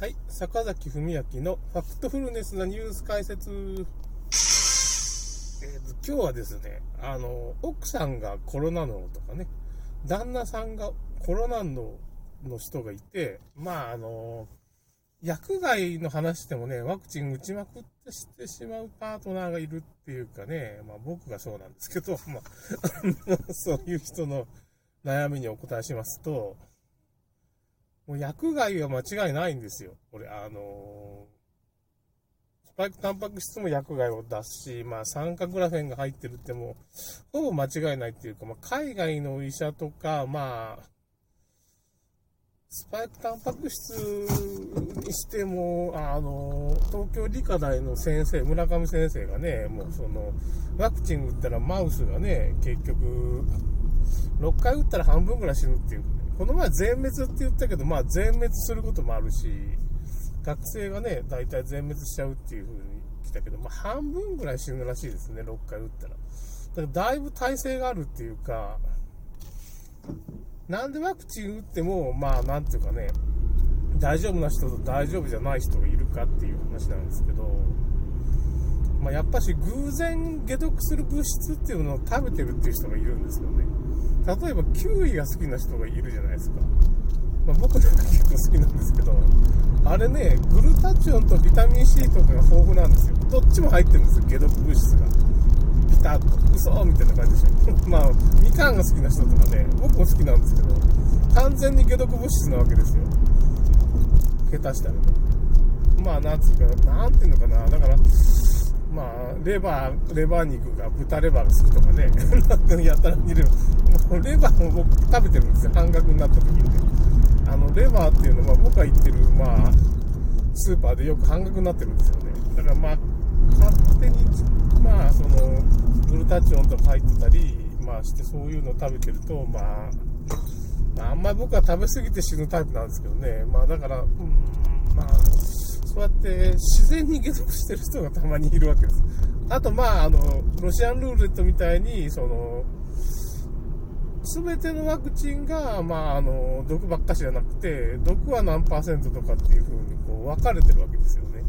はい、坂崎文明のファクトフルネスなニュース解説。えー、今日はですね、あの、奥さんがコロナ脳とかね、旦那さんがコロナ脳の人がいて、まあ、あの、薬害の話でもね、ワクチン打ちまくってしてしまうパートナーがいるっていうかね、まあ僕がそうなんですけど、まあ、そういう人の悩みにお答えしますと、もう薬害は間違いないんですよ。これ、あのー、スパイクタンパク質も薬害を出すし、まあ酸化グラフェンが入ってるってもうほぼ間違いないっていうか、まあ海外の医者とか、まあ、スパイクタンパク質にしても、あの、東京理科大の先生、村上先生がね、もうその、ワクチン打ったらマウスがね、結局、6回打ったら半分ぐらい死ぬっていうこの前全滅って言ったけど、まあ全滅することもあるし、学生がね、大体全滅しちゃうっていう風に来たけど、まあ半分ぐらい死ぬらしいですね、6回打ったら。だからだいぶ耐性があるっていうか、なんでワクチン打っても、まあなんていうかね、大丈夫な人と大丈夫じゃない人がいるかっていう話なんですけど、まあ、やっぱし偶然解毒する物質っていうのを食べてるっていう人がいるんですよね。例えばキウイが好きな人がいるじゃないですか。まあ、僕なんか結構好きなんですけど、あれね、グルタチオンとビタミン C とかが豊富なんですよ。どっちも入ってるんですよ、解毒物質が。ピタッと、嘘みたいな感じでしょ。まあ、みかんが好きな人とかね、僕も好きなんですけど、完全に解毒物質なわけですよ。下手したらね。まあ、なんつうか、なんていうのかな。だから、まあ、レバー、レバー肉が豚レバーが好きとかね、やったら見る。もうレバーも僕食べてるんですよ、半額になった時にね。あの、レバーっていうのは僕が行ってる、まあ、スーパーでよく半額になってるんですよね。だからまあ、勝手に、まあ、その、グルタチオンとか入ってたり、まあしてそういうの食べてると、まあ、まあ、あんまり僕は食べ過ぎて死ぬタイプなんですけどね。まあだから、うん、まあ、そうやって自然に解毒してる人がたまにいるわけです。あと、まあ、あの、ロシアンルーレットみたいに、その、すべてのワクチンが、まあ、あの、毒ばっかしじゃなくて、毒は何パーセントとかっていう風に、こう、分かれてるわけですよね。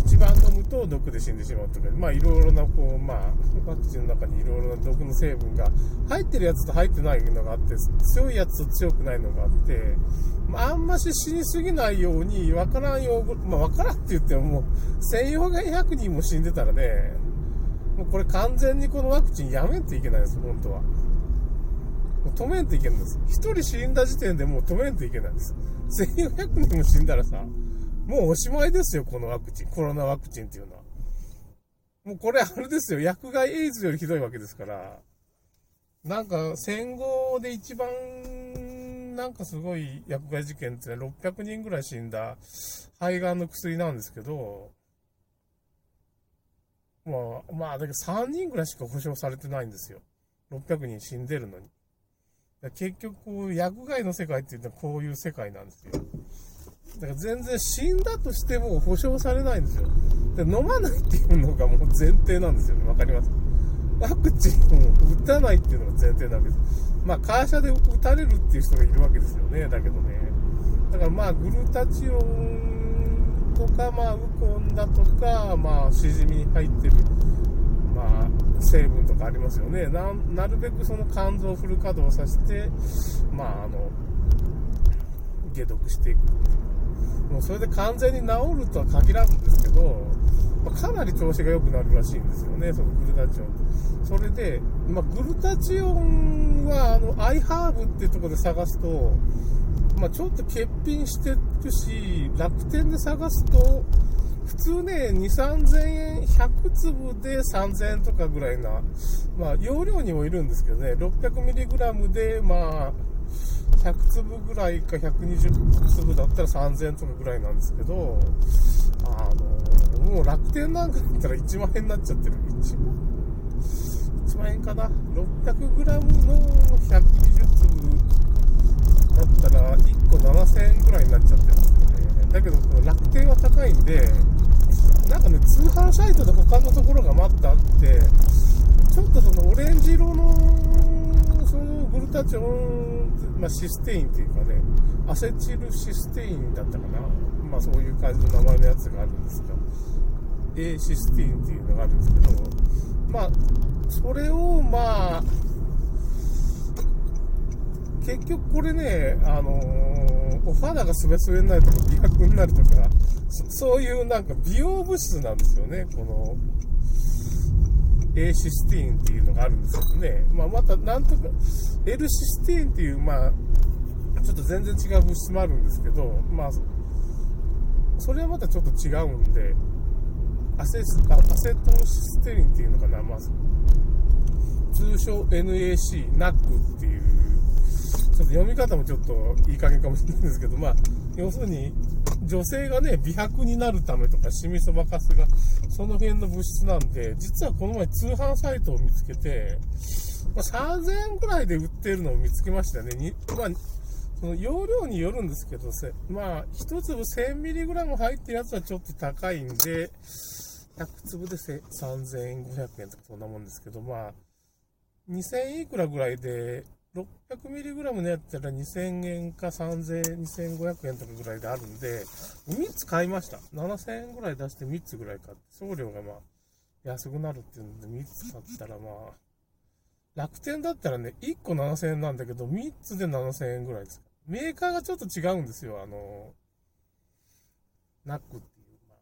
一番飲むと毒で死んでしまうとか、まあ、いろいろな、こう、まあ、ワクチンの中にいろいろな毒の成分が入ってるやつと入ってないのがあって、強いやつと強くないのがあって、まあ、あんまし死にすぎないように、わからんよう、まあ、わからんって言ってももう、1400人も死んでたらね、もうこれ完全にこのワクチンやめんといけないです、本当は。もう止めんといけないんです。一人死んだ時点でもう止めんといけないんです。1400人も死んだらさ、もうおしまいですよ、このワクチン。コロナワクチンっていうのは。もうこれあれですよ、薬害エイズよりひどいわけですから、なんか戦後で一番なんかすごい薬害事件ってね、600人ぐらい死んだ肺がんの薬なんですけど、まあ、まあ、だけど3人ぐらいしか保証されてないんですよ。600人死んでるのに。結局、薬害の世界っていうのはこういう世界なんですよ。だから全然死んだとしても保証されないんですよ。で飲まないっていうのがもう前提なんですよね。わかります？ワクチンを打たないっていうのが前提なわけです。まあ、会社で打たれるっていう人がいるわけですよね。だけどね。だからまあ、グルタチオンとか、まあ、ウコンだとか、まあ、しじみに入ってる、まあ、成分とかありますよね。な、なるべくその肝臓をフル稼働させて、まあ、あの、解毒していくもうそれで完全に治るとは限らんですけど、まあ、かなり調子が良くなるらしいんですよね、そのグルタチオン。それで、まあ、グルタチオンは、あの、アイハーブっていうところで探すと、まあ、ちょっと欠品してるし、楽天で探すと、普通ね、2、3000円、100粒で3000円とかぐらいな、まあ、容量にもいるんですけどね、600mg で、まあ、100粒ぐらいか120粒だったら3000円とかぐらいなんですけど、あの、もう楽天なんかだったら1万円になっちゃってる。1万 ?1 万円かな ?600g の120粒だったら1個7000円ぐらいになっちゃってるんですよね。だけど、この楽天は高いんで、なんかね、通販サイトで他のところが待ってあって、ちょっとそのオレンジ色の、グルタチオンまあ、システインっていうかね、アセチルシステインだったかな。まあそういう感じの名前のやつがあるんですが、A システインっていうのがあるんですけど、まあ、それをまあ、結局これね、あのー、お肌がすべすべになるとか、美白になるとか、そういうなんか美容物質なんですよね、この、A システィーンっていうのがあるんですけどね。まあ、また、なんとか、L システィーンっていう、まあ、ちょっと全然違う物質もあるんですけど、まあ、それはまたちょっと違うんで、アセスアセトンシステリンっていうのかな、まあ、通称 NAC、NAC っていう、ちょっと読み方もちょっといい加減かもしれないんですけど、まあ、要するに、女性がね、美白になるためとか、シミそばかすが、その辺の物質なんで、実はこの前通販サイトを見つけて、まあ、3000円くらいで売ってるのを見つけましたね。にまあ、その容量によるんですけど、まあ、1粒 1000mg 入ってるやつはちょっと高いんで、100粒で3500円とかそんなもんですけど、まあ、2000いくらぐらいで、600mg のやったら2000円か3000、2500円とかぐらいであるんで、3つ買いました。7000円ぐらい出して3つぐらい買って、送料がまあ、安くなるっていうんで3つ買ったらまあ、楽天だったらね、1個7000円なんだけど、3つで7000円ぐらいです。メーカーがちょっと違うんですよ、あの、ナックっていう、ま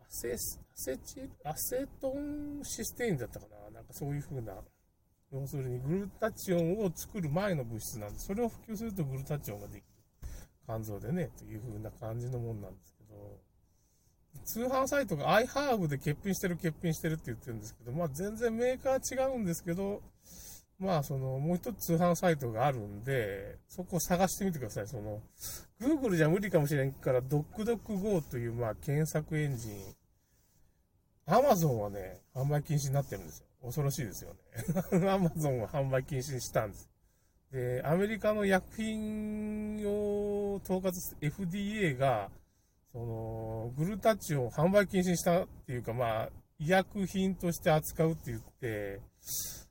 あ、アセ、アセチ、アセトンシステインだったかななんかそういう風な、要するにグルタチオンを作る前の物質なんで、それを普及するとグルタチオンができる。肝臓でね、という風な感じのもんなんですけど、通販サイトが iHerb で欠品してる欠品してるって言ってるんですけど、まあ全然メーカー違うんですけど、まあそのもう一つ通販サイトがあるんで、そこを探してみてください。その、Google じゃ無理かもしれんから、DocDocGo というまあ検索エンジン、Amazon はね、販売禁止になってるんですよ。恐ろしいですよね。アマゾンは販売禁止にしたんです。で、アメリカの薬品を統括する FDA が、その、グルタチオを販売禁止にしたっていうか、まあ、医薬品として扱うって言って、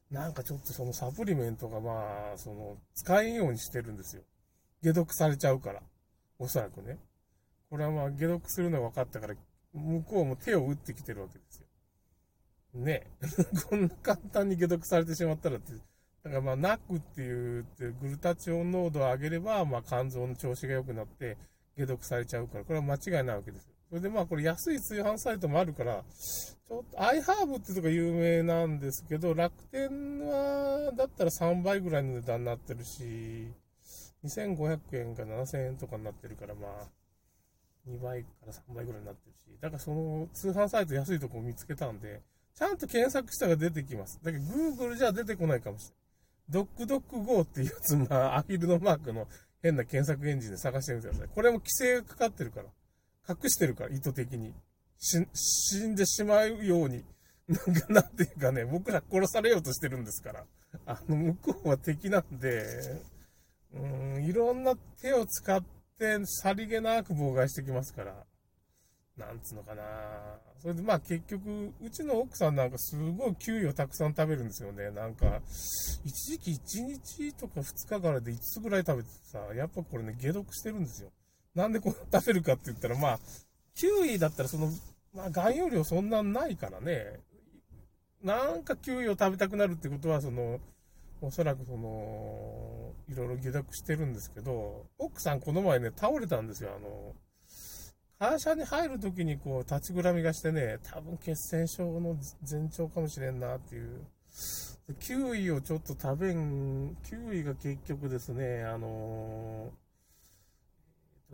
なんかちょっとそのサプリメントがまあ、その、使えんようにしてるんですよ。解毒されちゃうから。おそらくね。これはまあ、解毒するのが分かったから、向こうも手を打ってきてるわけですよ。ね こんな簡単に解毒されてしまったらって、だからまあ、ナックっていう、グルタチオン濃度を上げれば、まあ、肝臓の調子が良くなって、解毒されちゃうから、これは間違いないわけですよ。それでまあ、これ安い通販サイトもあるから、ちょっと、アイハーブってとこ有名なんですけど、楽天は、だったら3倍ぐらいの値段になってるし、2500円か7000円とかになってるから、まあ、2倍から3倍ぐらいになってるし、だからその通販サイト安いとこ見つけたんで、ちゃんと検索したら出てきます。だけど Google じゃ出てこないかもしれない。ドックドック GO っていうやつ、まあ、アヒルのマークの変な検索エンジンで探してみてください。これも規制がかかってるから。隠してるから、意図的に。死んでしまうように。なんか、なんていうかね、僕ら殺されようとしてるんですから。あの、向こうは敵なんで、うん、いろんな手を使って、さりげなく妨害してきますから。なんつうのかなそれでまあ結局、うちの奥さんなんかすごいキウイをたくさん食べるんですよね。なんか、一時期1日とか2日からで5つぐらい食べてさ、やっぱこれね、解毒してるんですよ。なんでこう食べるかって言ったら、まあ、キウイだったらその、まあ含有量そんなないからね。なんかキウイを食べたくなるってことは、その、おそらくその、いろいろ下落してるんですけど、奥さんこの前ね、倒れたんですよ。あの、会社に入るときにこう、立ちぐらみがしてね、多分血栓症の前兆かもしれんなっていう。キウイをちょっと食べん、キウイが結局ですね、あの、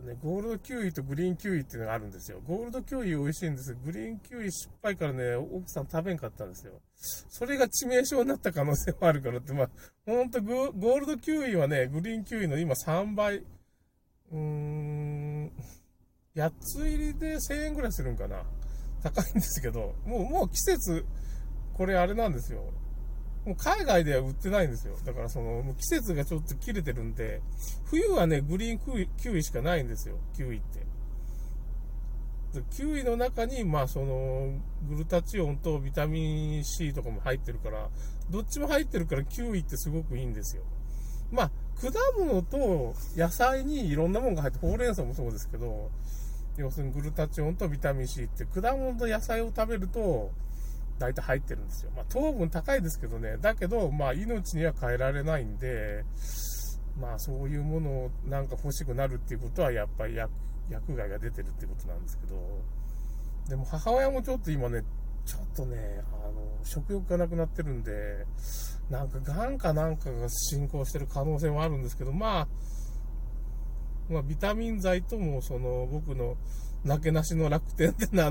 ね、ゴールドキウイとグリーンキウイっていうのがあるんですよ。ゴールドキウイ美味しいんですグリーンキウイ失敗からね、奥さん食べんかったんですよ。それが致命傷になった可能性もあるからって、まあ、ほんとゴールドキウイはね、グリーンキウイの今3倍、うーん、8つ入りで1000円ぐらいするんかな。高いんですけど、もう、もう季節、これあれなんですよ。もう海外では売ってないんですよ。だからその、季節がちょっと切れてるんで、冬はね、グリーンキウイしかないんですよ。キウイって。キウイの中に、まあその、グルタチオンとビタミン C とかも入ってるから、どっちも入ってるからキウイってすごくいいんですよ。まあ、果物と野菜にいろんなものが入って、ほうれん草もそうですけど、要するにグルタチオンとビタミン C って果物と野菜を食べると、大体入ってるんですよ。まあ、糖分高いですけどね、だけど、まあ、命には変えられないんで、まあ、そういうものをなんか欲しくなるっていうことは、やっぱり薬薬害が出てるってことなんですけど、でも母親もちょっと今ね、ちょっとね、あの、食欲がなくなってるんで、なんか、癌かなんかが進行してる可能性もあるんですけど、まあ、まあ、ビタミン剤とも、その、僕の、なけなしの楽天でな、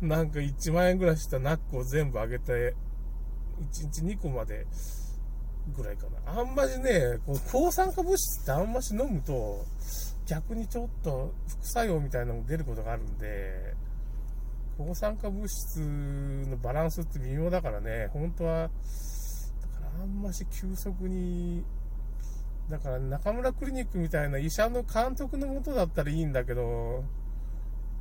なんか1万円ぐらいしたナックを全部あげて、1日2個までぐらいかな。あんまりね、こう抗酸化物質ってあんまし飲むと、逆にちょっと副作用みたいなのも出ることがあるんで、抗酸化物質のバランスって微妙だからね、本当は、だからあんまし急速に、だから中村クリニックみたいな医者の監督のもとだったらいいんだけど、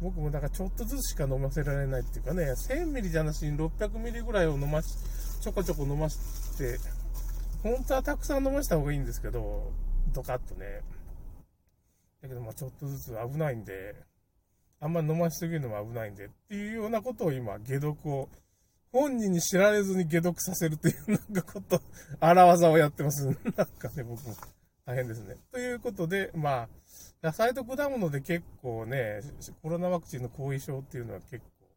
僕もだからちょっとずつしか飲ませられないっていうかね、1000ミリじゃなしに600ミリぐらいを飲まし、ちょこちょこ飲まして、本当はたくさん飲ました方がいいんですけど、ドカッとね。だけどまあちょっとずつ危ないんで、あんま飲ましすぎるのも危ないんで、っていうようなことを今、解毒を、本人に知られずに解毒させるというなんかこと、荒技をやってます。なんかね、僕も大変ですね。ということで、まあ、野菜と果物で結構ね、コロナワクチンの後遺症っていうのは結構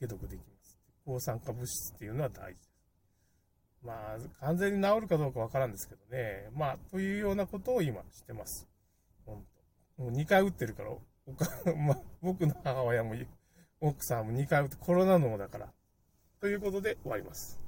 解毒できます。抗酸化物質っていうのは大事です。まあ、完全に治るかどうかわからんですけどね。まあ、というようなことを今してます。本当。もう2回打ってるから、まあ、僕の母親も奥さんも2回打ってコロナのだから。ということで終わります。